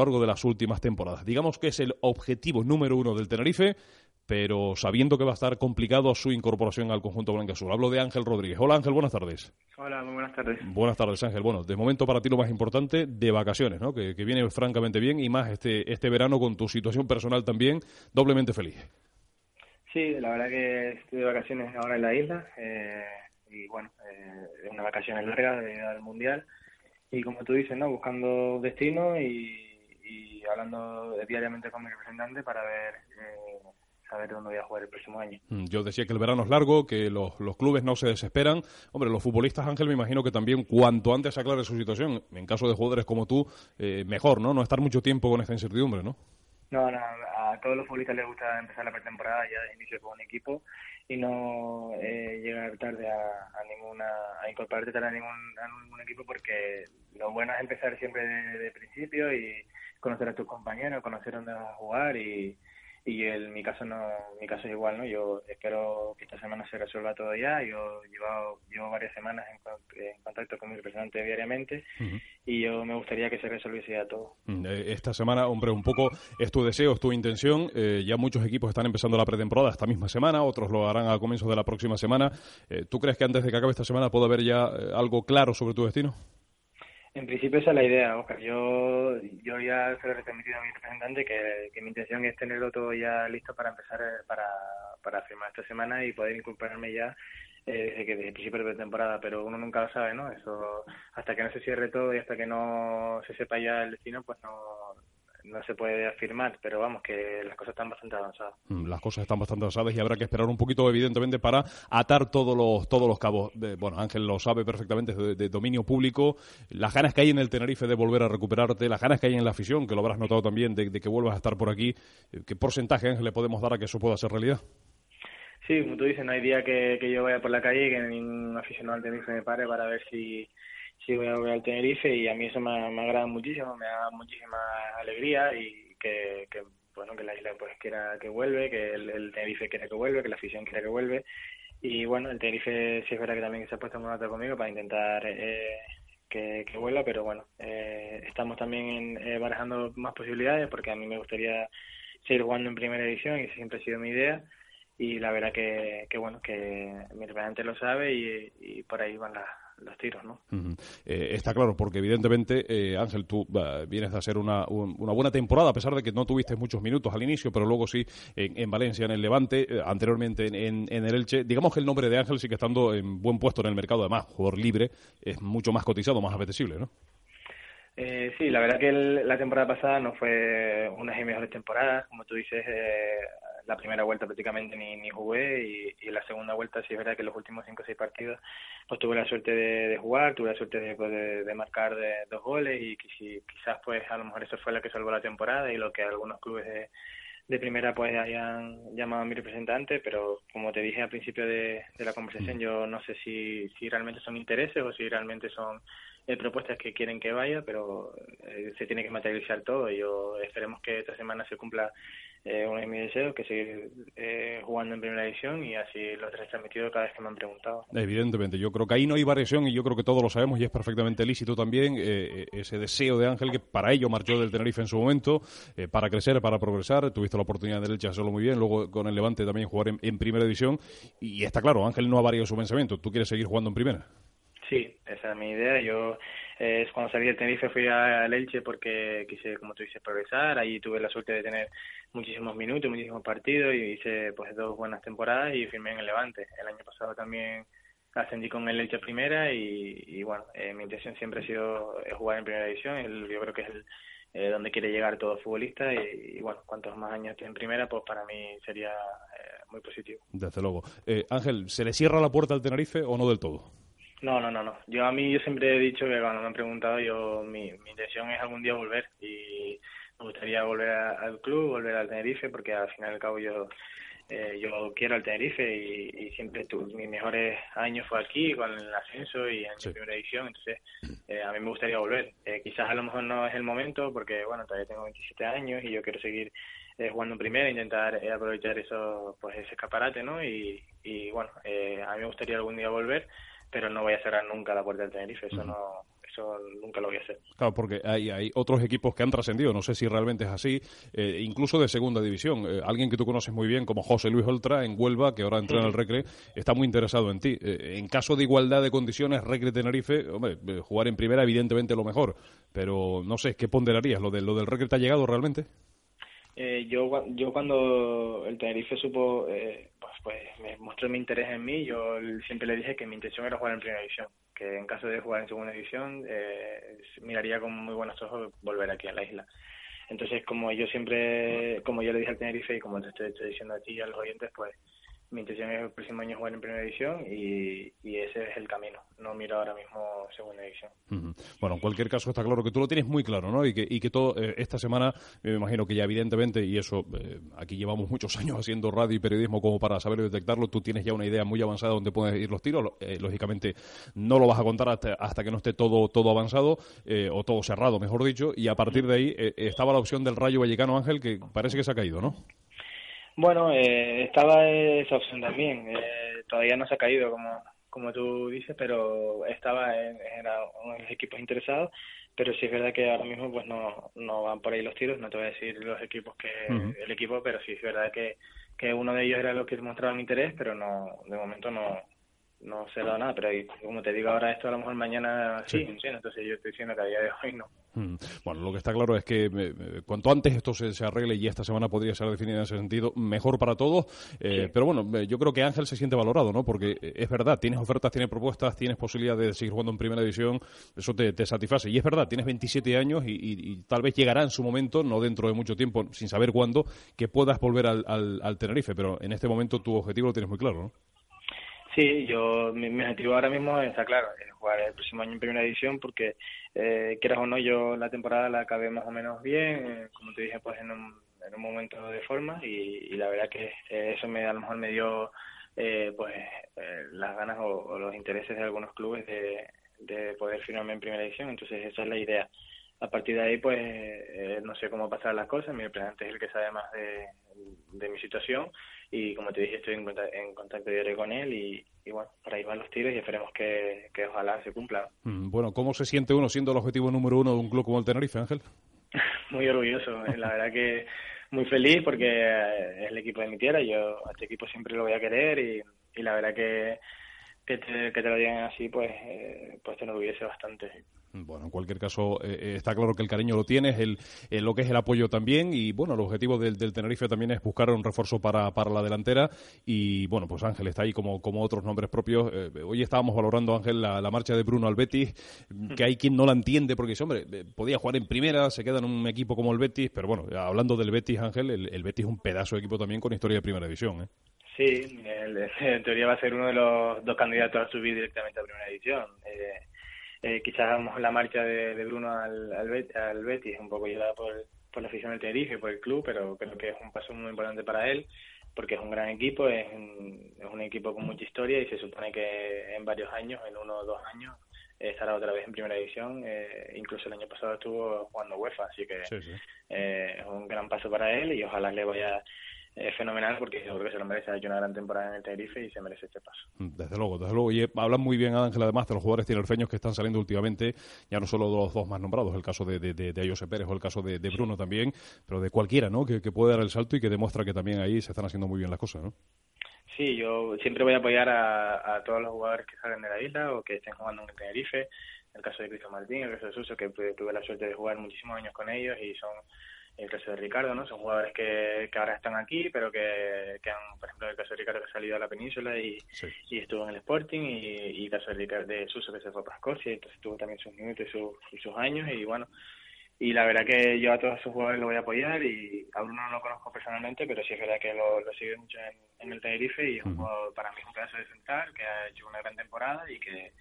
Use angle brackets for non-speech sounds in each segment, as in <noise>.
largo de las últimas temporadas. Digamos que es el objetivo número uno del Tenerife, pero sabiendo que va a estar complicado su incorporación al conjunto blanca-azul. Hablo de Ángel Rodríguez. Hola Ángel, buenas tardes. Hola, muy buenas tardes. Buenas tardes Ángel. Bueno, de momento para ti lo más importante, de vacaciones, ¿no? Que, viene francamente bien y más este, este verano con tu situación personal también, doblemente feliz. Sí, la verdad que estoy de vacaciones ahora en la isla eh, y bueno, eh, es una vacaciones larga de al Mundial y como tú dices, ¿no? Buscando destino y, hablando diariamente con mi representante para ver eh, saber dónde voy a jugar el próximo año. Mm, yo decía que el verano es largo, que los, los clubes no se desesperan. Hombre, los futbolistas, Ángel, me imagino que también cuanto antes aclare su situación, en caso de jugadores como tú, eh, mejor, ¿no? No estar mucho tiempo con esta incertidumbre, ¿no? No, no, a todos los futbolistas les gusta empezar la pretemporada ya de inicio con un equipo y no eh, llegar tarde a, a, ninguna, a incorporarte tarde a ningún, a ningún equipo porque lo bueno es empezar siempre de, de principio y conocer a tus compañeros, conocer dónde vas a jugar y, y en mi caso no mi caso es igual no yo espero que esta semana se resuelva todo ya. Yo llevo llevo varias semanas en, contacto con mi representante diariamente y yo me gustaría que se resolviese ya todo. Mm, eh, esta semana hombre un poco es tu deseo es tu intención. Eh, ya muchos equipos están empezando la pretemporada esta misma semana otros lo harán a comienzos de la próxima semana. Eh, tú crees que antes de que acabe esta semana puede haber ya algo claro sobre tu destino en principio esa es la idea, Oscar. Yo, yo ya se lo he transmitido a mi representante que, que mi intención es tenerlo todo ya listo para empezar eh, para, para firmar esta semana y poder incorporarme ya eh, desde que desde principio de temporada, pero uno nunca lo sabe, ¿no? Eso hasta que no se cierre todo y hasta que no se sepa ya el destino, pues no, no se puede afirmar, pero vamos, que las cosas están bastante avanzadas. Mm, las cosas están bastante avanzadas y habrá que esperar un poquito, evidentemente, para atar todos los, todos los cabos. bueno, Ángel lo sabe perfectamente, de, de, dominio público, las ganas que hay en el Tenerife de volver a recuperarte, las ganas que hay en la afición, que lo habrás notado también, de, que vuelvas a estar por aquí. Eh, ¿Qué porcentaje, Ángel, le podemos dar a que eso pueda ser realidad? Sí, como tú dices, no hay día que, que yo vaya por la calle y que ningún aficionado al Tenerife me pare para ver si sí voy a ver al Tenerife y a mí eso me, agrada muchísimo, me da muchísima alegría y que, bueno que la isla pues quiera que vuelve, que el, Tenerife quiera que vuelve, que la afición quiera que vuelve. Y bueno el Tenerife sí es verdad que también se ha puesto en contacto conmigo para intentar eh, que, que vuelva, pero bueno eh, estamos también eh, barajando más posibilidades porque a mí me gustaría seguir jugando en primera edición y siempre ha sido mi idea. Y la verdad que, que bueno que mi representante lo sabe y por ahí van las los tiros, ¿no? Eh, está claro, porque evidentemente, eh, Ángel, tú vienes a hacer una, una, buena temporada, a pesar de que no tuviste muchos minutos al inicio, pero luego sí en, Valencia, en el Levante, eh, anteriormente en, en, el Elche. Digamos que el nombre de Ángel sigue estando en buen puesto en el mercado, además, jugador libre, es mucho más cotizado, más apetecible, ¿no? Eh, sí, la verdad que la temporada pasada no fue una de mis mejores temporadas, como tú dices, eh, la primera vuelta prácticamente ni, ni jugué y, y, la segunda vuelta sí es verdad que los últimos cinco o seis partidos pues tuve la suerte de, jugar, tuve la suerte de, pues, de, marcar de, dos goles y quizás pues a lo mejor eso fue lo que salvó la temporada y lo que algunos clubes de, de primera pues hayan llamado a mi representante, pero como te dije al principio de, la conversación, mm. yo no sé si, si realmente son intereses o si realmente son eh, propuestas que quieren que vaya, pero eh, se tiene que materializar todo y yo esperemos que esta semana se cumpla eh, uno de mis deseos, que seguir eh, jugando en primera división y así lo he transmitido cada vez que me han preguntado. Evidentemente, yo creo que ahí no hay variación y yo creo que todos lo sabemos y es perfectamente lícito también eh, ese deseo de Ángel que para ello marchó del Tenerife en su momento, para crecer, para progresar. Tuviste la oportunidad de Elche hacerlo muy bien, luego con el Levante también jugar en, primera división y está claro, Ángel no ha variado su pensamiento. ¿Tú quieres seguir jugando en primera? Sí, esa es mi idea. Yo es cuando salí del Tenerife fui a Elche porque quise, como tú dices, progresar. Allí tuve la suerte de tener muchísimos minutos, muchísimos partidos y hice pues dos buenas temporadas y firmé en el Levante. El año pasado también ascendí con el Elche primera y, bueno, eh, mi intención siempre ha sido eh, jugar en primera división. yo creo que es el, eh, donde quiere llegar todo futbolista y, bueno, cuantos más años esté en primera, pues para mí sería muy positivo. Desde luego. Ángel, ¿se le cierra la puerta al Tenerife o no del todo? No, no, no, no. Yo a mí yo siempre he dicho que cuando me han preguntado, yo mi, mi intención es algún día volver y me gustaría volver al club, volver al Tenerife, porque al fin y al cabo yo eh, yo quiero al Tenerife y, siempre tu, mis mejores años fue aquí con el ascenso y en la primera edición, entonces eh, a mí me gustaría volver. Eh, quizás a lo mejor no es el momento porque bueno todavía tengo 27 años y yo quiero seguir eh, jugando en primera, intentar aprovechar eso pues ese escaparate, ¿no? Y, y bueno, a mí me gustaría algún día volver pero no voy a cerrar nunca la puerta del Tenerife, eso no eso nunca lo voy a hacer. Claro, porque hay, hay otros equipos que han trascendido, no sé si realmente es así, eh, incluso de segunda división. Eh, alguien que tú conoces muy bien, como José Luis Oltra, en Huelva, que ahora entra en el Recre, está muy interesado en ti. Eh, en caso de igualdad de condiciones, Recre Tenerife, hombre, jugar en primera, evidentemente lo mejor, pero no sé, ¿qué ponderarías? ¿Lo, de, lo del Recre te ha llegado realmente? yo, yo cuando el Tenerife supo, pues, me mostró mi interés en mí, yo siempre le dije que mi intención era jugar en primera división que en caso de jugar en segunda división eh, miraría con muy buenos ojos volver aquí a la isla. Entonces, como yo siempre, como yo le dije al Tenerife y como te estoy, estoy diciendo a ti y a los oyentes, pues mi intención es el próximo año jugar en primera división y, ese es el camino. No miro ahora mismo segunda división. Bueno, en cualquier caso está claro que tú lo tienes muy claro, ¿no? Y que, y que todo eh, esta semana, me imagino que ya evidentemente, y eso, eh, aquí llevamos muchos <laughs> años haciendo radio y periodismo como para saber detectarlo, tú tienes ya una idea muy avanzada donde pueden ir los tiros. Eh, lógicamente no lo vas a contar hasta, hasta que no esté todo, todo avanzado o todo cerrado, mejor dicho, y a partir de ahí estaba la opción del Rayo Vallecano Ángel que parece que se ha caído, ¿no? Bueno, eh, estaba esa opción también. Eh, todavía no se ha caído, como, como tú dices, pero estaba en, era uno de los equipos interesados. Pero sí es verdad que ahora mismo pues no, no van por ahí los tiros. No te voy a decir los equipos que el equipo, pero sí es verdad que, que uno de ellos era los que mostraban interés, pero no de momento no, no se dado nada, pero como te digo ahora esto a lo mejor mañana sí, entonces yo estoy diciendo que a día de hoy no. Mm. Bueno, lo que está claro es que eh, cuanto antes esto se, arregle y esta semana podría ser definida en ese sentido, mejor para todos. Eh, pero bueno, eh, yo creo que Ángel se siente valorado, ¿no? Porque es verdad, tienes ofertas, tienes propuestas, tienes posibilidad de seguir jugando en primera división, eso te, satisface. Y es verdad, tienes 27 años y, tal vez llegará en su momento, no dentro de mucho tiempo, sin saber cuándo, que puedas volver al, al, al Tenerife. Pero en este momento tu objetivo lo tienes muy claro, ¿no? Sí, yo mi, objetivo ahora mismo está claro, es jugar el próximo año en primera edición porque eh, quieras o no yo la temporada la acabé más o menos bien, eh, como te dije pues en un, en un momento de forma y, la verdad que eso me a lo mejor me dio eh, pues eh, las ganas o, los intereses de algunos clubes de, de poder firmarme en primera edición, entonces esa es la idea. A partir de ahí pues no sé cómo pasar las cosas, mi representante es el que sabe más de mi situación y como te dije estoy en, en contacto diario con él y, bueno, para ahí van los tiros y esperemos que, que ojalá se cumpla. Mm, bueno, ¿cómo se siente uno siendo el objetivo número uno de un club como el Tenerife, Ángel? <laughs> muy orgulloso, eh, la verdad que muy feliz porque eh, es el equipo de mi tierra, yo a este equipo siempre lo voy a querer y, y la verdad que que te, que te lo digan así, pues, eh, pues te enorgullece bastante. Bueno, en cualquier caso, eh, eh, está claro que el cariño lo tienes, el, lo que es el apoyo también, y bueno, el objetivo del, del Tenerife también es buscar un refuerzo para, para la delantera, y bueno, pues Ángel está ahí como, como otros nombres propios. hoy estábamos valorando, Ángel, la, marcha de Bruno al Betis, que hay quien no la entiende, porque dice, hombre, podía jugar en primera, se queda en un equipo como el Betis, pero bueno, hablando del Betis, Ángel, el, el Betis es un pedazo de equipo también con historia de primera división, ¿eh? Sí, <laughs> en teoría va a ser uno de los dos candidatos a subir directamente a primera edición. Eh, eh, quizás la marcha de, Bruno al, al, Betis un poco llevada por, por la afición del Tenerife, por el club, pero creo que es un paso muy importante para él porque es un gran equipo, es un, es un equipo con mucha historia y se supone que en varios años, en uno o dos años, estará otra vez en primera división. Eh, incluso el año pasado estuvo jugando UEFA, así que Eh, es un gran paso para él y ojalá le vaya es fenomenal porque yo creo que se lo merece. Ha hecho una gran temporada en el Tenerife y se merece este paso. Desde luego, desde luego. Y hablan muy bien, Ángel, además, de los jugadores tinerfeños que están saliendo últimamente, ya no solo de los dos más nombrados, el caso de, de, de, Ayose Pérez o el caso de, Bruno también, pero de cualquiera, ¿no? Que, puede dar el salto y que demuestra que también ahí se están haciendo muy bien las cosas, ¿no? Sí, yo siempre voy a apoyar a, todos los jugadores que salen de la isla o que estén jugando en el Tenerife. El caso de Cristo Martín, el caso de Suso, que tuve la suerte de jugar muchísimos años con ellos y son el caso de Ricardo, ¿no? Son jugadores que, que ahora están aquí, pero que, que han, por ejemplo, el caso de Ricardo que ha salido a la península y, y estuvo en el Sporting, y, el caso de, Ricardo, de Suso que se fue para Escocia, y entonces tuvo también sus minutos y, sus años, y bueno, y la verdad que yo a todos esos jugadores lo voy a apoyar, y a Bruno no lo conozco personalmente, pero sí es verdad que lo, lo sigue mucho en, el Tenerife, y es un jugador, para mí un pedazo de central, que ha hecho una gran temporada y que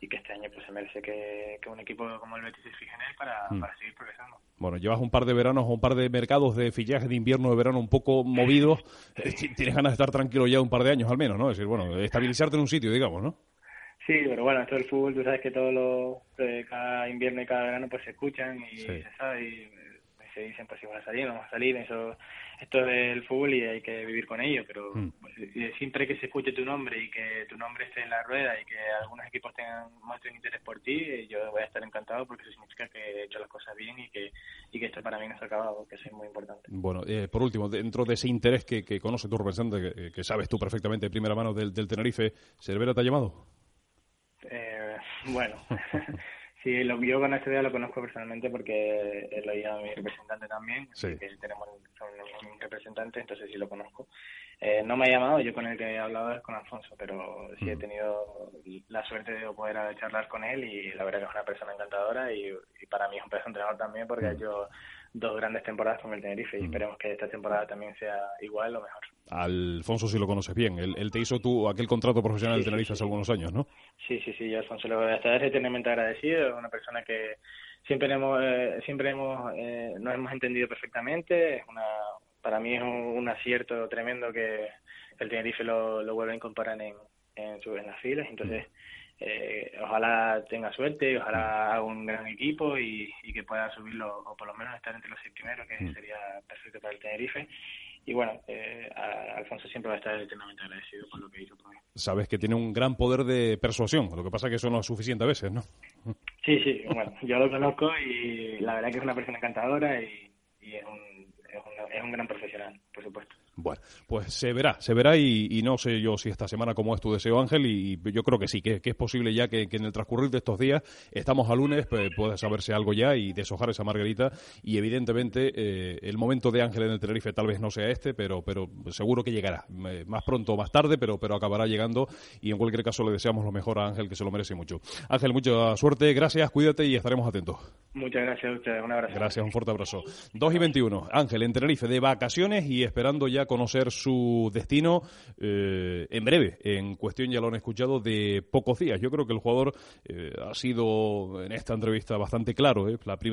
y que este año pues se merece que, un equipo como el Betis se fije en él para, mm. para seguir progresando. Bueno, llevas un par de veranos o un par de mercados de fichaje de invierno, de verano un poco movidos. Eh, <laughs> tienes ganas de estar tranquilo ya un par de años al menos, ¿no? Es decir, bueno, estabilizarte en un sitio, digamos, ¿no? Sí, pero bueno, esto del fútbol, tú sabes que todos los, cada invierno y cada verano pues se escuchan y se sabe y se dicen pues si vas a salir no vas a salir eso esto es el fútbol y hay que vivir con ello pero mm. pues, siempre que se escuche tu nombre y que tu nombre esté en la rueda y que algunos equipos tengan muestren interés por ti yo voy a estar encantado porque eso significa que he hecho las cosas bien y que y que esto para mí no se ha acabado que eso es muy importante bueno eh, por último dentro de ese interés que, que conoce tu representante que, sabes tú perfectamente de primera mano del, del Tenerife Cervera te ha llamado eh, bueno <laughs> Sí, lo, yo con este día lo conozco personalmente porque él lo a mi representante también, sí. que tenemos un representante, entonces sí lo conozco. Eh, no me ha llamado, yo con el que he hablado es con Alfonso, pero sí he tenido la suerte de poder charlar con él y la verdad que es una persona encantadora y, para mí es un entrenador también porque ha hecho dos grandes temporadas con el Tenerife y esperemos que esta temporada también sea igual o mejor. Alfonso si lo conoces bien, él, te hizo tú aquel contrato profesional del Tenerife hace algunos años, ¿no? Sí, sí, sí, yo Alfonso le voy a estar eternamente agradecido, es una persona que siempre hemos, eh, siempre hemos, eh, nos hemos entendido perfectamente, es una, para mí es un, acierto tremendo que el Tenerife lo, lo vuelva a incorporar en, en, su, en las filas, entonces eh, ojalá tenga suerte, ojalá haga un gran equipo y, que pueda subirlo o por lo menos estar entre los seis primeros, que mm. sería perfecto para el Tenerife. Y bueno, eh, Alfonso siempre va a estar eternamente agradecido por lo que hizo por mí. Sabes que tiene un gran poder de persuasión, lo que pasa es que eso no es suficiente a veces, ¿no? <laughs> Sí, sí, bueno, yo lo conozco y la verdad que es una persona encantadora y, es, un, es un gran profesional, por supuesto. Bueno, pues se verá, se verá y, no sé yo si esta semana como es tu deseo, Ángel, y yo creo que sí, que, es posible ya que, en el transcurrir de estos días, estamos a lunes, pues, puede saberse algo ya y deshojar esa margarita y evidentemente eh, el momento de Ángel en el Tenerife tal vez no sea este, pero, pero seguro que llegará, eh, más pronto o más tarde, pero, pero acabará llegando y en cualquier caso le deseamos lo mejor a Ángel, que se lo merece mucho. Ángel, mucha suerte, gracias, cuídate y estaremos atentos. Muchas gracias a ustedes, un abrazo. Gracias, un fuerte abrazo. 2 y 21, Ángel en Tenerife de vacaciones y esperando ya conocer su destino eh, en breve. En cuestión ya lo han escuchado de pocos días. Yo creo que el jugador eh, ha sido en esta entrevista bastante claro. ¿eh? La primera